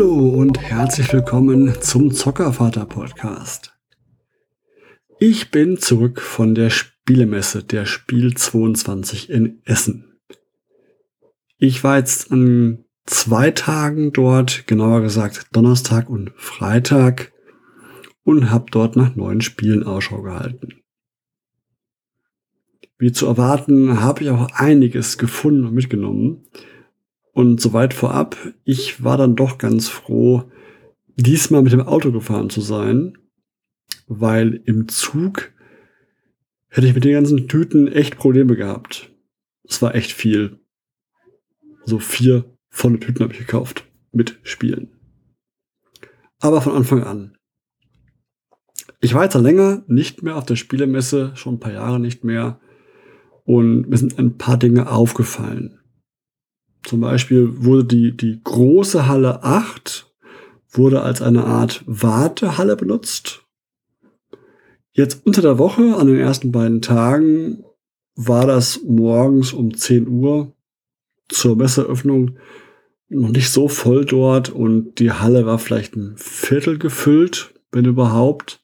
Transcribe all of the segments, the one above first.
Hallo und herzlich willkommen zum Zockervater Podcast. Ich bin zurück von der Spielemesse der Spiel 22 in Essen. Ich war jetzt an zwei Tagen dort, genauer gesagt Donnerstag und Freitag und habe dort nach neuen Spielen Ausschau gehalten. Wie zu erwarten, habe ich auch einiges gefunden und mitgenommen. Und soweit vorab, ich war dann doch ganz froh, diesmal mit dem Auto gefahren zu sein, weil im Zug hätte ich mit den ganzen Tüten echt Probleme gehabt. Es war echt viel. So vier volle Tüten habe ich gekauft mit Spielen. Aber von Anfang an. Ich war jetzt länger nicht mehr auf der Spielemesse, schon ein paar Jahre nicht mehr. Und mir sind ein paar Dinge aufgefallen. Zum Beispiel wurde die, die große Halle 8 wurde als eine Art Wartehalle benutzt. Jetzt unter der Woche, an den ersten beiden Tagen, war das morgens um 10 Uhr zur Messeöffnung noch nicht so voll dort und die Halle war vielleicht ein Viertel gefüllt, wenn überhaupt.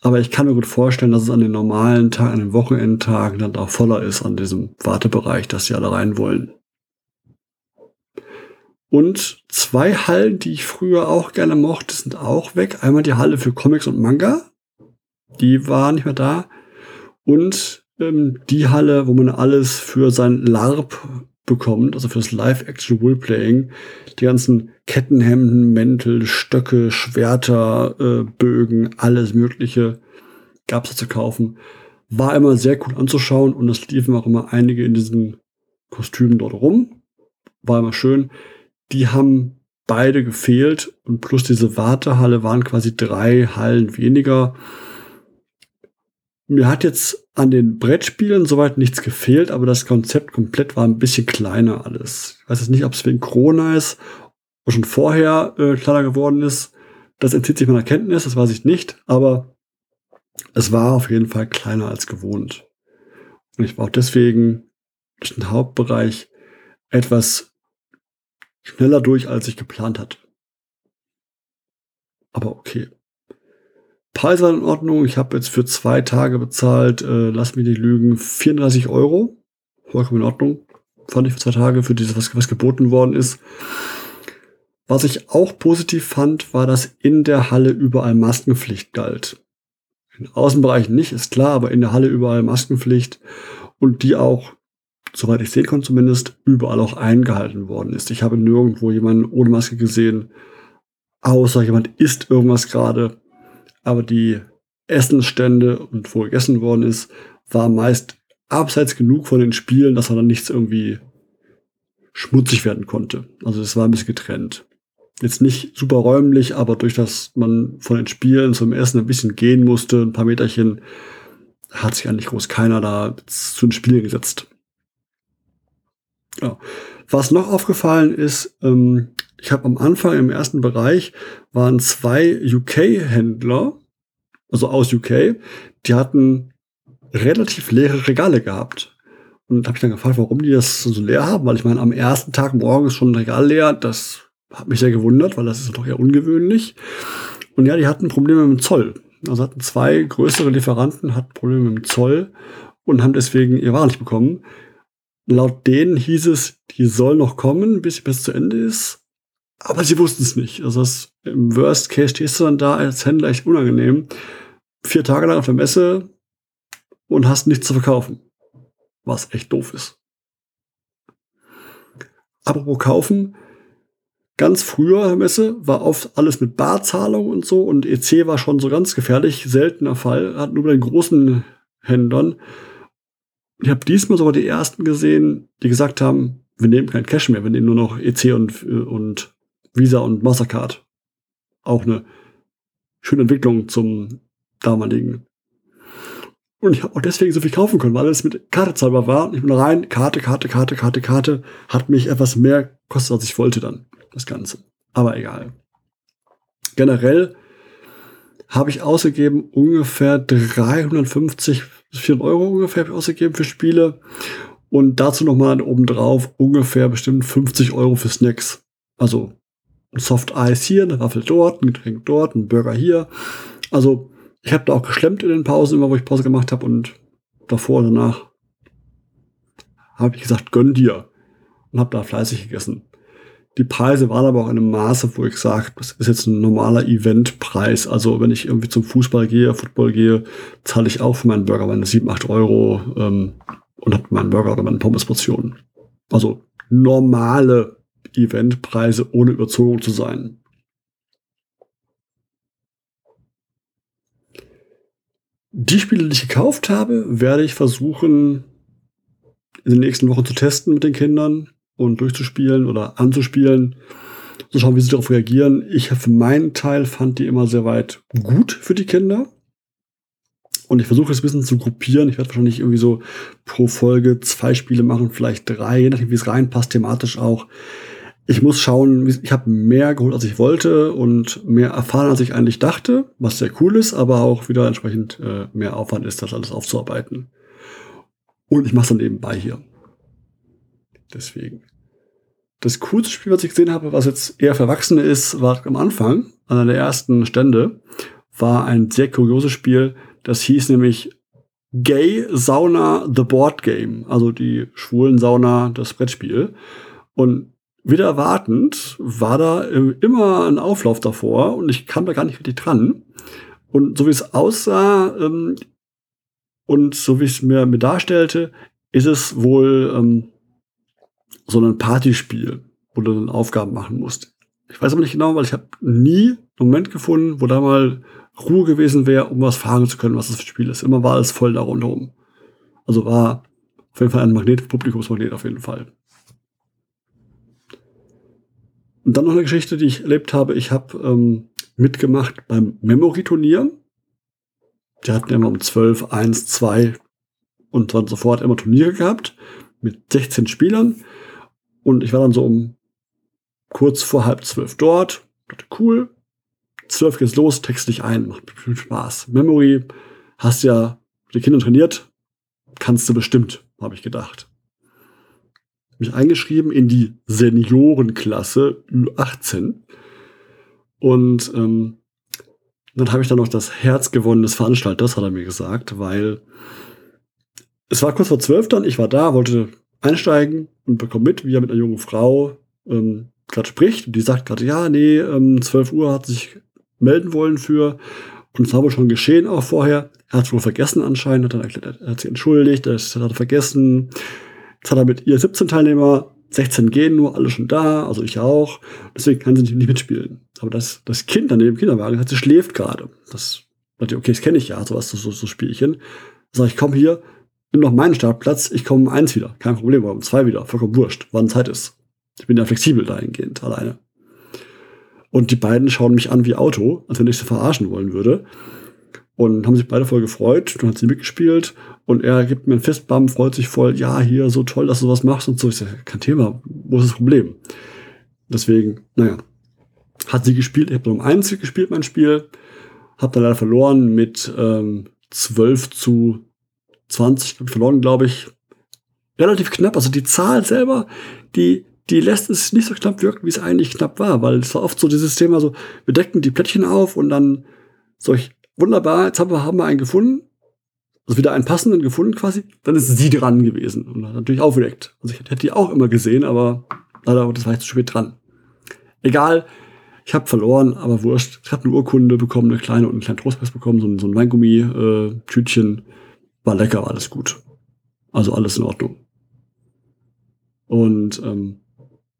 Aber ich kann mir gut vorstellen, dass es an den normalen Tagen, an den Wochenendtagen dann auch voller ist an diesem Wartebereich, dass die alle rein wollen. Und zwei Hallen, die ich früher auch gerne mochte, sind auch weg. Einmal die Halle für Comics und Manga. Die war nicht mehr da. Und ähm, die Halle, wo man alles für sein LARP bekommt, also fürs Live-Action-Roleplaying. Die ganzen Kettenhemden, Mäntel, Stöcke, Schwerter, äh, Bögen, alles Mögliche gab es zu kaufen. War immer sehr cool anzuschauen und es liefen auch immer einige in diesen Kostümen dort rum. War immer schön die haben beide gefehlt und plus diese Wartehalle waren quasi drei Hallen weniger. Mir hat jetzt an den Brettspielen soweit nichts gefehlt, aber das Konzept komplett war ein bisschen kleiner alles. Ich weiß jetzt nicht, ob es wegen Corona ist oder schon vorher äh, kleiner geworden ist. Das entzieht sich meiner Kenntnis, das weiß ich nicht, aber es war auf jeden Fall kleiner als gewohnt. Und ich war auch deswegen durch den Hauptbereich etwas schneller durch, als ich geplant hatte. Aber okay. Preis in Ordnung. Ich habe jetzt für zwei Tage bezahlt, äh, lass mich nicht lügen, 34 Euro. Vollkommen in Ordnung. Fand ich für zwei Tage für dieses, was, was geboten worden ist. Was ich auch positiv fand, war, dass in der Halle überall Maskenpflicht galt. In Außenbereichen nicht, ist klar, aber in der Halle überall Maskenpflicht und die auch soweit ich sehen konnte zumindest, überall auch eingehalten worden ist. Ich habe nirgendwo jemanden ohne Maske gesehen, außer jemand isst irgendwas gerade. Aber die Essensstände und wo gegessen worden ist, war meist abseits genug von den Spielen, dass er dann nichts irgendwie schmutzig werden konnte. Also es war ein bisschen getrennt. Jetzt nicht super räumlich, aber durch das man von den Spielen zum Essen ein bisschen gehen musste, ein paar Meterchen, hat sich eigentlich groß keiner da zu den Spielen gesetzt. Ja. Was noch aufgefallen ist, ähm, ich habe am Anfang im ersten Bereich waren zwei UK-Händler, also aus UK, die hatten relativ leere Regale gehabt. Und habe ich dann gefragt, warum die das so leer haben, weil ich meine, am ersten Tag morgens schon ein Regal leer, das hat mich sehr gewundert, weil das ist doch eher ungewöhnlich. Und ja, die hatten Probleme mit dem Zoll. Also hatten zwei größere Lieferanten, hatten Probleme mit dem Zoll und haben deswegen ihr Waren nicht bekommen. Laut denen hieß es, die soll noch kommen, bis sie bis zu Ende ist. Aber sie wussten es nicht. Also das, im Worst Case stehst du dann da als Händler echt unangenehm. Vier Tage lang auf der Messe und hast nichts zu verkaufen. Was echt doof ist. Apropos kaufen. Ganz früher Messe war oft alles mit Barzahlung und so und EC war schon so ganz gefährlich, seltener Fall, hat nur bei den großen Händlern ich habe diesmal sogar die ersten gesehen, die gesagt haben, wir nehmen kein Cash mehr, wir nehmen nur noch EC und, und Visa und Mastercard. Auch eine schöne Entwicklung zum damaligen. Und ich habe auch deswegen so viel kaufen können, weil es mit Karte zahlbar war. Ich bin rein, Karte, Karte, Karte, Karte, Karte. Hat mich etwas mehr kostet, als ich wollte dann, das Ganze. Aber egal. Generell habe ich ausgegeben ungefähr 350 400 Euro ungefähr ausgegeben für Spiele. Und dazu nochmal obendrauf ungefähr bestimmt 50 Euro für Snacks. Also ein Soft Eis hier, eine Waffel dort, ein Getränk dort, ein Burger hier. Also ich habe da auch geschlemmt in den Pausen, immer wo ich Pause gemacht habe und davor und danach habe ich gesagt, gönn dir und habe da fleißig gegessen. Die Preise waren aber auch in einem Maße, wo ich sage, das ist jetzt ein normaler Eventpreis. Also wenn ich irgendwie zum Fußball gehe, Football gehe, zahle ich auch für meinen Burger meine 7, 8 Euro ähm, und habe meinen Burger oder meine Pommesportion. Also normale Eventpreise, ohne überzogen zu sein. Die Spiele, die ich gekauft habe, werde ich versuchen, in den nächsten Wochen zu testen mit den Kindern und durchzuspielen oder anzuspielen. Zu schauen, wie sie darauf reagieren. Ich für meinen Teil fand die immer sehr weit gut für die Kinder. Und ich versuche es ein bisschen zu gruppieren. Ich werde wahrscheinlich irgendwie so pro Folge zwei Spiele machen, vielleicht drei, je nachdem, wie es reinpasst, thematisch auch. Ich muss schauen, ich habe mehr geholt, als ich wollte und mehr erfahren, als ich eigentlich dachte, was sehr cool ist, aber auch wieder entsprechend äh, mehr Aufwand ist, das alles aufzuarbeiten. Und ich mache es dann nebenbei hier. Deswegen. Das coolste Spiel, was ich gesehen habe, was jetzt eher für Erwachsene ist, war am Anfang, an der ersten Stände, war ein sehr kurioses Spiel. Das hieß nämlich Gay Sauna The Board Game, also die schwulen Sauna, das Brettspiel. Und wieder erwartend war da immer ein Auflauf davor und ich kam da gar nicht wirklich dran. Und so wie es aussah ähm, und so wie es mir, mir darstellte, ist es wohl ähm, so ein Partyspiel, wo du dann Aufgaben machen musst. Ich weiß aber nicht genau, weil ich habe nie einen Moment gefunden, wo da mal Ruhe gewesen wäre, um was fragen zu können, was das für ein Spiel ist. Immer war alles voll da rundherum. Also war auf jeden Fall ein Magnet, Publikumsmagnet auf jeden Fall. Und dann noch eine Geschichte, die ich erlebt habe. Ich habe ähm, mitgemacht beim Memory-Turnier. Die hatten immer um 12, 1, 2 und dann sofort immer Turniere gehabt mit 16 Spielern. Und ich war dann so um kurz vor halb zwölf dort. Dachte, cool. Zwölf geht's los, text dich ein, macht viel Spaß. Memory, hast ja die Kinder trainiert, kannst du bestimmt, habe ich gedacht. Mich eingeschrieben in die Seniorenklasse Ü18. Und ähm, dann habe ich dann noch das Herz gewonnen des Veranstalters, hat er mir gesagt, weil es war kurz vor zwölf dann, ich war da, wollte einsteigen und bekomme mit, wie er mit einer jungen Frau ähm, gerade spricht. Und die sagt gerade, ja, nee, ähm, 12 Uhr hat sich melden wollen für. Und es war wohl schon geschehen auch vorher. Er hat es wohl vergessen anscheinend, hat dann erklärt, er hat sich entschuldigt, das hat er vergessen. Jetzt hat er mit ihr 17 Teilnehmer, 16 gehen nur, alle schon da, also ich auch. Deswegen kann sie nicht mitspielen. Aber das, das Kind daneben im Kinderwagen hat, sie schläft gerade. Das, okay, das kenne ich ja, sowas, so, so Spielchen. Sag ich, komm hier, nimm noch meinen Startplatz, ich komme um eins wieder. Kein Problem, um zwei wieder. Vollkommen wurscht, wann Zeit ist. Ich bin ja flexibel dahingehend, alleine. Und die beiden schauen mich an wie Auto, als wenn ich sie verarschen wollen würde. Und haben sich beide voll gefreut. Dann hat sie mitgespielt. Und er gibt mir einen Fistbump, freut sich voll. Ja, hier, so toll, dass du was machst und so. Ich sage, kein Thema. Wo ist das Problem? Deswegen, naja. Hat sie gespielt. Ich habe um eins gespielt, mein Spiel. Hab dann leider verloren mit ähm, 12 zu 20 verloren, glaube ich. Relativ knapp. Also die Zahl selber, die, die lässt es nicht so knapp wirken, wie es eigentlich knapp war, weil es war oft so dieses Thema so, wir decken die Plättchen auf und dann solch wunderbar, jetzt haben wir, haben wir einen gefunden, also wieder einen passenden gefunden quasi, dann ist sie dran gewesen und natürlich aufgedeckt. Also ich hätte die auch immer gesehen, aber leider das war ich zu spät dran. Egal, ich habe verloren, aber wurscht. Ich habe eine Urkunde bekommen, eine kleine und einen kleinen Trostpreis bekommen, so ein, so ein Weingummi-Tütchen. Äh, war lecker, war alles gut. Also alles in Ordnung. Und ähm,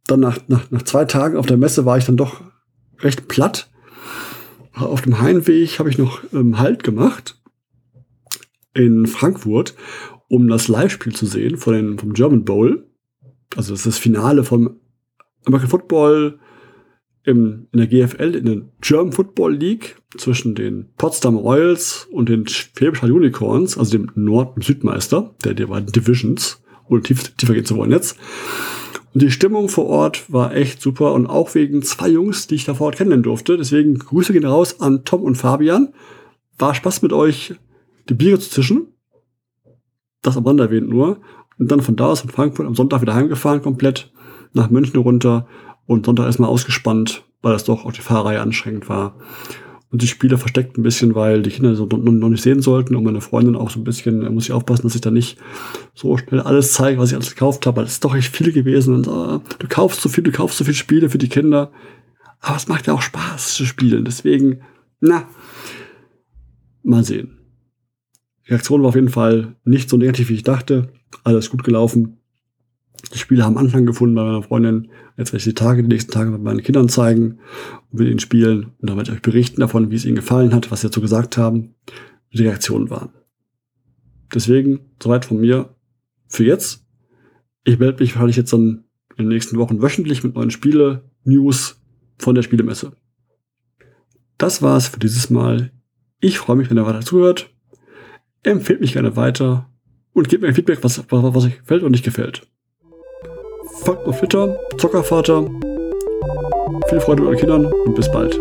dann nach, nach, nach zwei Tagen auf der Messe war ich dann doch recht platt. Auf dem Heimweg habe ich noch ähm, Halt gemacht in Frankfurt, um das Live-Spiel zu sehen von den, vom German Bowl. Also das ist das Finale vom American Football im, in der GFL, in der German Football League zwischen den Potsdam Royals und den Schwäbischer Unicorns, also dem Nord- und Südmeister der, der beiden Divisions, ohne tief, tiefer gehen zu wollen jetzt. Und die Stimmung vor Ort war echt super und auch wegen zwei Jungs, die ich da vor Ort kennenlernen durfte. Deswegen Grüße gehen raus an Tom und Fabian. War Spaß mit euch, die Biere zu zischen. Das am Rand erwähnt nur. Und dann von da aus in Frankfurt am Sonntag wieder heimgefahren komplett nach München runter und Sonntag erstmal ausgespannt, weil das doch auch die Fahrreihe anstrengend war. Und die Spiele versteckt ein bisschen, weil die Kinder so noch nicht sehen sollten und meine Freundin auch so ein bisschen, da muss ich aufpassen, dass ich da nicht so schnell alles zeige, was ich alles gekauft habe, weil es ist doch echt viel gewesen und uh, du kaufst so viel, du kaufst so viele Spiele für die Kinder. Aber es macht ja auch Spaß zu spielen. Deswegen, na, mal sehen. Die Reaktion war auf jeden Fall nicht so negativ, wie ich dachte. Alles gut gelaufen. Die Spiele haben Anfang gefunden bei meiner Freundin. Jetzt werde ich die Tage, die nächsten Tage mit meinen Kindern zeigen und mit ihnen spielen. Und dann werde ich euch berichten davon, wie es ihnen gefallen hat, was sie dazu gesagt haben, wie die Reaktionen waren. Deswegen, soweit von mir für jetzt. Ich melde mich wahrscheinlich jetzt dann in den nächsten Wochen wöchentlich mit neuen Spiele-News von der Spielemesse. Das war's für dieses Mal. Ich freue mich, wenn ihr weiter zuhört. Empfehlt mich gerne weiter und gebt mir ein Feedback, was, was, was euch gefällt und nicht gefällt. Mir auf Twitter, Zockervater. Viel Freude mit euren Kindern und bis bald.